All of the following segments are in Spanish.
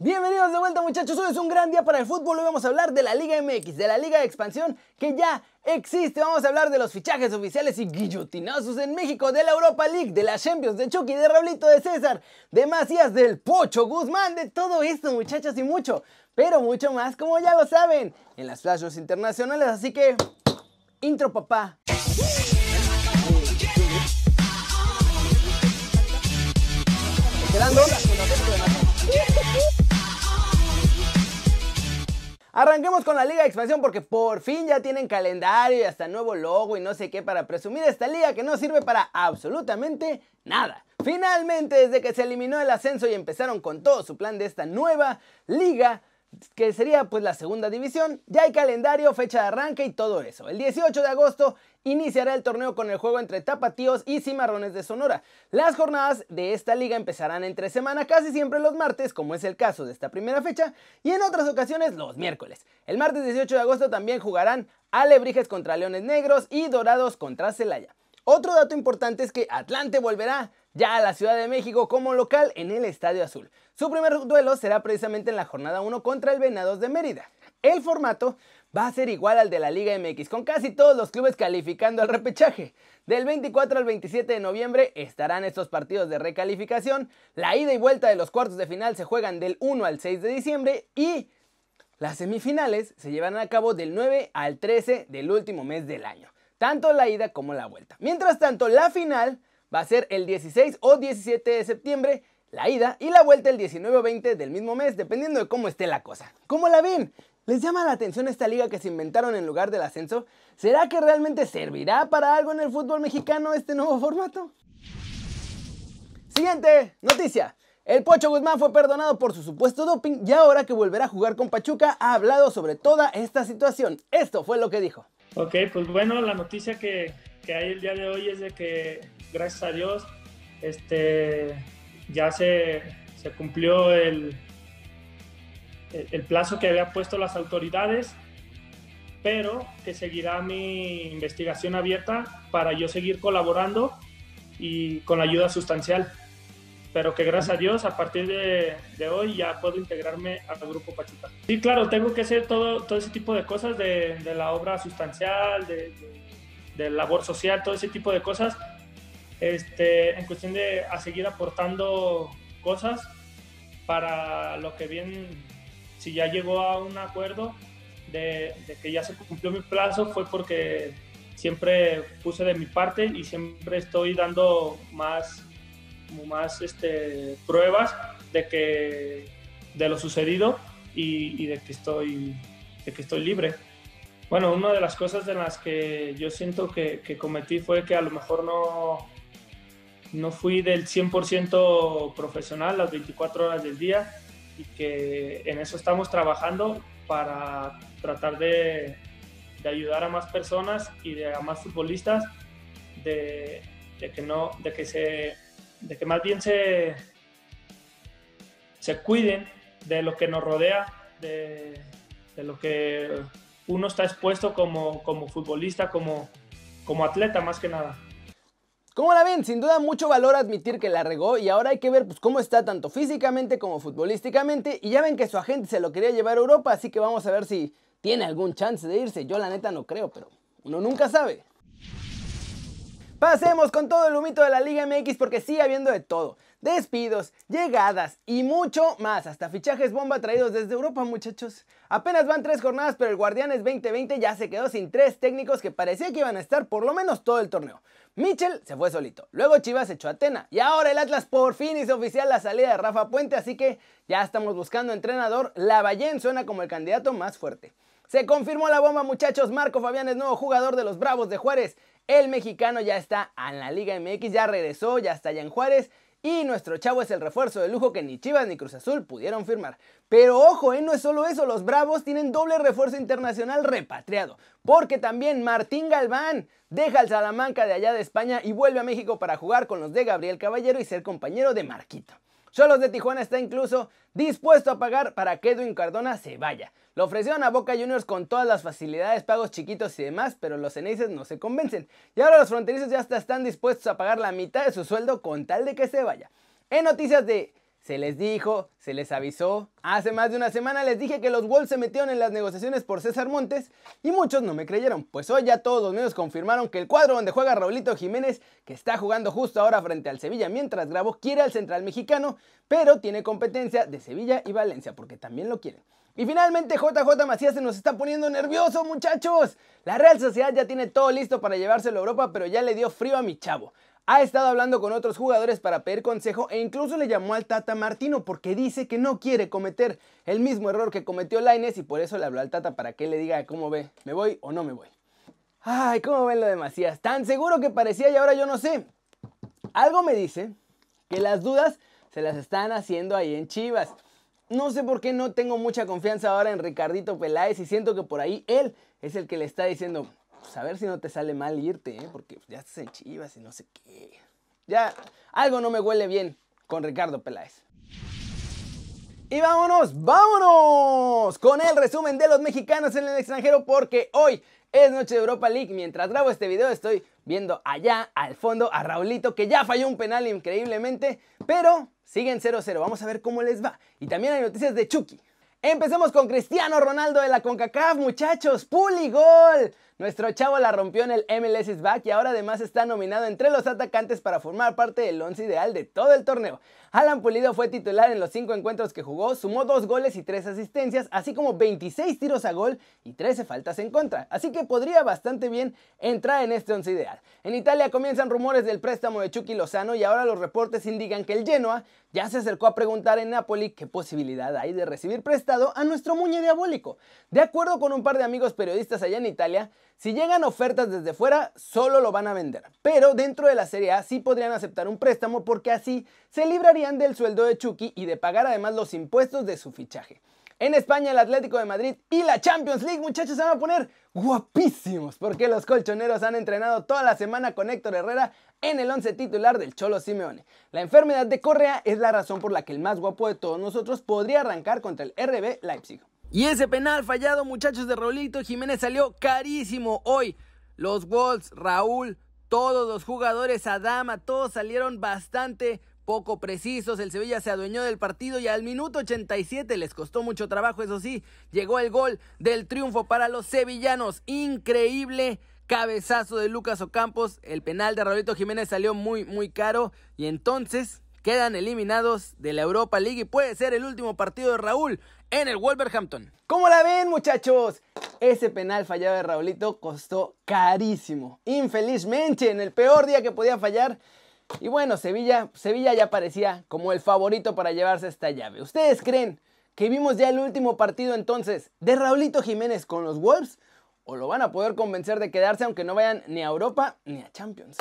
Bienvenidos de vuelta muchachos, hoy es un gran día para el fútbol, hoy vamos a hablar de la Liga MX, de la Liga de Expansión que ya existe, vamos a hablar de los fichajes oficiales y guillotinazos en México, de la Europa League, de la Champions, de Chucky, de Raulito, de César, de Macías, del Pocho Guzmán, de todo esto muchachos y mucho, pero mucho más como ya lo saben, en las flashes internacionales, así que... Intro papá. Arranquemos con la Liga de Expansión porque por fin ya tienen calendario y hasta nuevo logo y no sé qué para presumir esta liga que no sirve para absolutamente nada. Finalmente, desde que se eliminó el ascenso y empezaron con todo su plan de esta nueva liga, que sería pues la segunda división, ya hay calendario, fecha de arranque y todo eso. El 18 de agosto iniciará el torneo con el juego entre Tapatíos y Cimarrones de Sonora. Las jornadas de esta liga empezarán entre semana casi siempre los martes, como es el caso de esta primera fecha, y en otras ocasiones los miércoles. El martes 18 de agosto también jugarán Alebrijes contra Leones Negros y Dorados contra Celaya. Otro dato importante es que Atlante volverá ya a la Ciudad de México como local en el Estadio Azul. Su primer duelo será precisamente en la jornada 1 contra el Venados de Mérida. El formato va a ser igual al de la Liga MX, con casi todos los clubes calificando al repechaje. Del 24 al 27 de noviembre estarán estos partidos de recalificación. La ida y vuelta de los cuartos de final se juegan del 1 al 6 de diciembre y las semifinales se llevarán a cabo del 9 al 13 del último mes del año tanto la ida como la vuelta. Mientras tanto, la final va a ser el 16 o 17 de septiembre, la ida y la vuelta el 19 o 20 del mismo mes, dependiendo de cómo esté la cosa. ¿Cómo la ven? ¿Les llama la atención esta liga que se inventaron en lugar del ascenso? ¿Será que realmente servirá para algo en el fútbol mexicano este nuevo formato? Siguiente noticia. El Pocho Guzmán fue perdonado por su supuesto doping y ahora que volverá a jugar con Pachuca ha hablado sobre toda esta situación. Esto fue lo que dijo. Ok, pues bueno, la noticia que, que, hay el día de hoy es de que, gracias a Dios, este, ya se, se cumplió el, el, plazo que había puesto las autoridades, pero que seguirá mi investigación abierta para yo seguir colaborando y con ayuda sustancial pero que gracias a Dios a partir de, de, hoy ya puedo integrarme al grupo Pachuca. Sí, claro, tengo que hacer todo, todo ese tipo de cosas de, de la obra sustancial, de, de, labor social, todo ese tipo de cosas, este, en cuestión de a seguir aportando cosas para lo que bien, si ya llegó a un acuerdo de, de que ya se cumplió mi plazo, fue porque siempre puse de mi parte y siempre estoy dando más como más este, pruebas de que de lo sucedido y, de que estoy de que estoy libre. Bueno, una de las cosas de las que yo siento que, que cometí fue que a lo mejor no, no fui del 100% profesional las 24 horas del día y que en eso estamos trabajando para tratar de, de ayudar a más personas y de, a más futbolistas de, de, que no, de que se de que más bien se, se cuiden de lo que nos rodea, de, lo que uno está expuesto como, como futbolista, como, como atleta más que nada. ¿Cómo la ven? Sin duda mucho valor admitir que la regó y ahora hay que ver pues, cómo está tanto físicamente como futbolísticamente y ya ven que su agente se lo quería llevar a Europa, así que vamos a ver si tiene algún chance de irse. Yo la neta no creo, pero uno nunca sabe. Pasemos con todo el humito de la Liga MX porque sigue habiendo de todo. Despidos, llegadas y mucho más. Hasta fichajes bomba traídos desde Europa, muchachos. Apenas van tres jornadas, pero el Guardianes 2020 ya se quedó sin tres técnicos que parecía que iban a estar por lo menos todo el torneo. Mitchell se fue solito, luego Chivas echó a Atena y ahora el Atlas por fin hizo oficial la salida de Rafa Puente, así que ya estamos buscando entrenador. Lavallén suena como el candidato más fuerte. Se confirmó la bomba, muchachos. Marco Fabián es nuevo jugador de los Bravos de Juárez. El mexicano ya está en la Liga MX, ya regresó, ya está allá en Juárez. Y nuestro chavo es el refuerzo de lujo que ni Chivas ni Cruz Azul pudieron firmar. Pero ojo, ¿eh? no es solo eso, los Bravos tienen doble refuerzo internacional repatriado. Porque también Martín Galván deja al Salamanca de allá de España y vuelve a México para jugar con los de Gabriel Caballero y ser compañero de Marquito. Cholos de Tijuana está incluso dispuesto a pagar para que Edwin Cardona se vaya. Lo ofrecieron a Boca Juniors con todas las facilidades, pagos chiquitos y demás, pero los Ceneices no se convencen. Y ahora los fronterizos ya están dispuestos a pagar la mitad de su sueldo con tal de que se vaya. En noticias de Se les dijo, se les avisó. Hace más de una semana les dije que los Wolves se metieron en las negociaciones por César Montes y muchos no me creyeron. Pues hoy ya todos los medios confirmaron que el cuadro donde juega Raulito Jiménez, que está jugando justo ahora frente al Sevilla mientras grabo, quiere al central mexicano, pero tiene competencia de Sevilla y Valencia porque también lo quieren. Y finalmente JJ Macías se nos está poniendo nervioso, muchachos. La Real Sociedad ya tiene todo listo para llevárselo a Europa, pero ya le dio frío a mi chavo ha estado hablando con otros jugadores para pedir consejo e incluso le llamó al Tata Martino porque dice que no quiere cometer el mismo error que cometió Laines y por eso le habló al Tata para que le diga cómo ve, me voy o no me voy. Ay, ¿cómo ven lo de Macías? Tan seguro que parecía y ahora yo no sé. Algo me dice que las dudas se las están haciendo ahí en Chivas. No sé por qué no tengo mucha confianza ahora en Ricardito Peláez y siento que por ahí él es el que le está diciendo, pues a ver si no te sale mal irte, ¿eh? porque ya estás en Chivas y no sé qué. Ya, algo no me huele bien con Ricardo Peláez. Y vámonos, vámonos con el resumen de los mexicanos en el extranjero porque hoy es noche de Europa League. Mientras grabo este video estoy viendo allá al fondo a Raulito que ya falló un penal increíblemente, pero siguen 0-0. Vamos a ver cómo les va. Y también hay noticias de Chucky. Empecemos con Cristiano Ronaldo de la CONCACAF, muchachos. ¡Puli gol! Nuestro chavo la rompió en el MLS Back y ahora además está nominado entre los atacantes para formar parte del once ideal de todo el torneo. Alan Pulido fue titular en los cinco encuentros que jugó, sumó dos goles y tres asistencias, así como 26 tiros a gol y 13 faltas en contra, así que podría bastante bien entrar en este once ideal. En Italia comienzan rumores del préstamo de Chucky Lozano y ahora los reportes indican que el Genoa ya se acercó a preguntar en Napoli qué posibilidad hay de recibir prestado a nuestro muñe diabólico. De acuerdo con un par de amigos periodistas allá en Italia, si llegan ofertas desde fuera, solo lo van a vender. Pero dentro de la Serie A sí podrían aceptar un préstamo porque así se librarían del sueldo de Chucky y de pagar además los impuestos de su fichaje. En España el Atlético de Madrid y la Champions League muchachos se van a poner guapísimos porque los colchoneros han entrenado toda la semana con Héctor Herrera en el once titular del Cholo Simeone. La enfermedad de Correa es la razón por la que el más guapo de todos nosotros podría arrancar contra el RB Leipzig. Y ese penal fallado, muchachos de Raulito Jiménez, salió carísimo hoy. Los Wolves, Raúl, todos los jugadores, Adama, todos salieron bastante poco precisos. El Sevilla se adueñó del partido y al minuto 87 les costó mucho trabajo, eso sí, llegó el gol del triunfo para los sevillanos. Increíble cabezazo de Lucas Ocampos. El penal de Raulito Jiménez salió muy, muy caro y entonces quedan eliminados de la Europa League y puede ser el último partido de Raúl en el Wolverhampton. ¿Cómo la ven muchachos? Ese penal fallado de Raulito costó carísimo. Infelizmente, en el peor día que podía fallar. Y bueno, Sevilla, Sevilla ya parecía como el favorito para llevarse esta llave. ¿Ustedes creen que vimos ya el último partido entonces de Raulito Jiménez con los Wolves? ¿O lo van a poder convencer de quedarse aunque no vayan ni a Europa ni a Champions?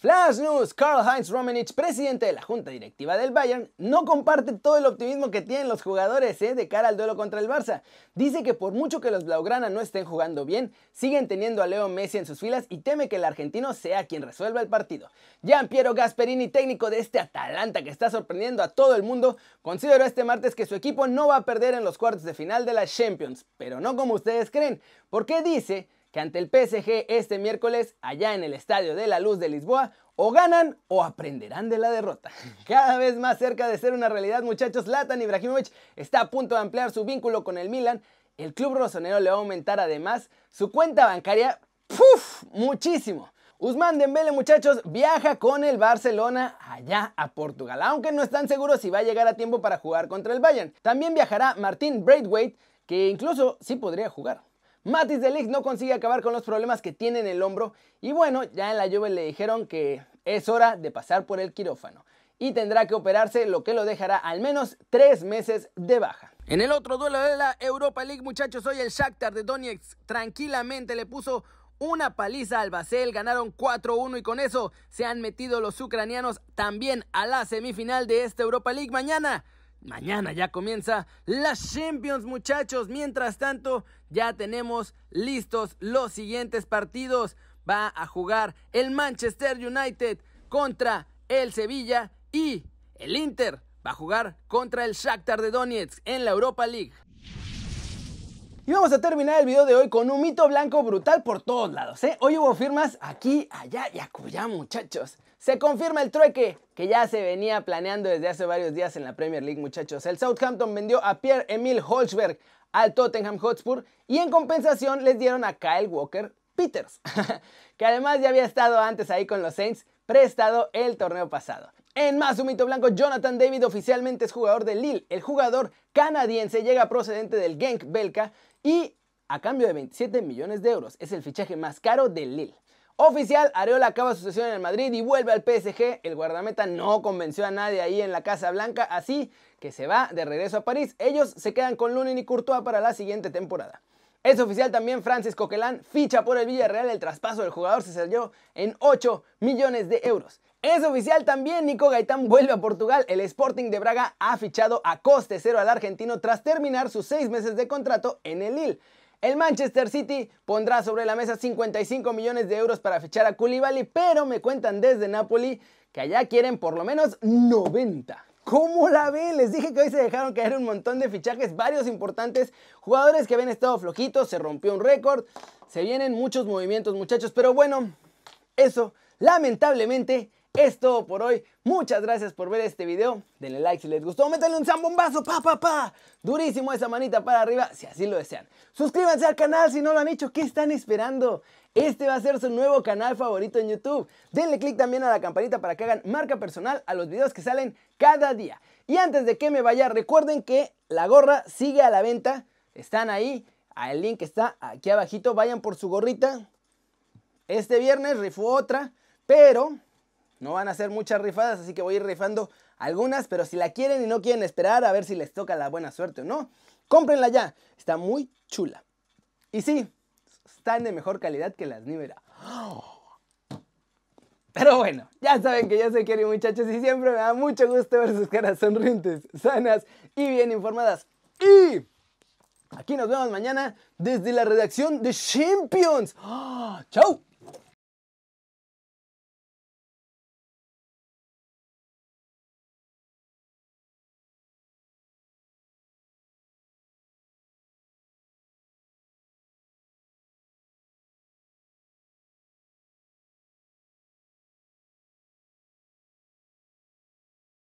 Flash News, Karl-Heinz Rummenigge, presidente de la junta directiva del Bayern, no comparte todo el optimismo que tienen los jugadores ¿eh? de cara al duelo contra el Barça. Dice que por mucho que los Blaugrana no estén jugando bien, siguen teniendo a Leo Messi en sus filas y teme que el argentino sea quien resuelva el partido. Gian Piero Gasperini, técnico de este Atalanta que está sorprendiendo a todo el mundo, consideró este martes que su equipo no va a perder en los cuartos de final de la Champions, pero no como ustedes creen, porque dice que ante el PSG este miércoles, allá en el Estadio de la Luz de Lisboa, o ganan o aprenderán de la derrota. Cada vez más cerca de ser una realidad, muchachos, Latan Ibrahimovic está a punto de ampliar su vínculo con el Milan. El club rosonero le va a aumentar además su cuenta bancaria, ¡puf! muchísimo. Usman Dembele, muchachos, viaja con el Barcelona allá a Portugal, aunque no están seguros si va a llegar a tiempo para jugar contra el Bayern. También viajará Martín Braithwaite, que incluso sí podría jugar. Matis de Ligt no consigue acabar con los problemas que tiene en el hombro y bueno, ya en la Juve le dijeron que es hora de pasar por el quirófano y tendrá que operarse lo que lo dejará al menos tres meses de baja. En el otro duelo de la Europa League, muchachos, hoy el Shakhtar de Donetsk tranquilamente le puso una paliza al Basel, ganaron 4-1 y con eso se han metido los ucranianos también a la semifinal de esta Europa League mañana. Mañana ya comienza las Champions, muchachos. Mientras tanto, ya tenemos listos los siguientes partidos. Va a jugar el Manchester United contra el Sevilla y el Inter va a jugar contra el Shakhtar de Donetsk en la Europa League. Y vamos a terminar el video de hoy con un mito blanco brutal por todos lados, ¿eh? Hoy hubo firmas aquí, allá y acullá, muchachos. Se confirma el trueque que ya se venía planeando desde hace varios días en la Premier League, muchachos. El Southampton vendió a Pierre-Emile Holzberg al Tottenham Hotspur y en compensación les dieron a Kyle Walker Peters, que además ya había estado antes ahí con los Saints, prestado el torneo pasado. En más un mito blanco, Jonathan David oficialmente es jugador de Lille. El jugador canadiense llega procedente del Genk Belka y a cambio de 27 millones de euros. Es el fichaje más caro del Lille. Oficial, Areola acaba su sesión en el Madrid y vuelve al PSG. El guardameta no convenció a nadie ahí en la Casa Blanca, así que se va de regreso a París. Ellos se quedan con Lunin y Courtois para la siguiente temporada. Es oficial también Francis Coquelin ficha por el Villarreal. El traspaso del jugador se selló en 8 millones de euros. Es oficial también, Nico Gaitán vuelve a Portugal. El Sporting de Braga ha fichado a coste cero al argentino tras terminar sus seis meses de contrato en el Lille. El Manchester City pondrá sobre la mesa 55 millones de euros para fichar a Koulibaly, pero me cuentan desde Napoli que allá quieren por lo menos 90. ¿Cómo la ven? Les dije que hoy se dejaron caer un montón de fichajes, varios importantes, jugadores que habían estado flojitos, se rompió un récord, se vienen muchos movimientos muchachos, pero bueno, eso lamentablemente es todo por hoy. Muchas gracias por ver este video. Denle like si les gustó. Métanle un zambombazo, pa, pa, pa. Durísimo esa manita para arriba, si así lo desean. Suscríbanse al canal si no lo han hecho. ¿Qué están esperando? Este va a ser su nuevo canal favorito en YouTube. Denle click también a la campanita para que hagan marca personal a los videos que salen cada día. Y antes de que me vaya, recuerden que la gorra sigue a la venta. Están ahí. El link está aquí abajito. Vayan por su gorrita. Este viernes rifó otra, pero no van a ser muchas rifadas, así que voy a ir rifando algunas, pero si la quieren y no quieren esperar a ver si les toca la buena suerte o no, cómprenla ya. Está muy chula. Y sí, están de mejor calidad que las Nivera. Pero bueno, ya saben que yo soy Kerry muchachos y siempre me da mucho gusto ver sus caras sonrientes, sanas y bien informadas. Y aquí nos vemos mañana desde la redacción de Champions. ¡Chao!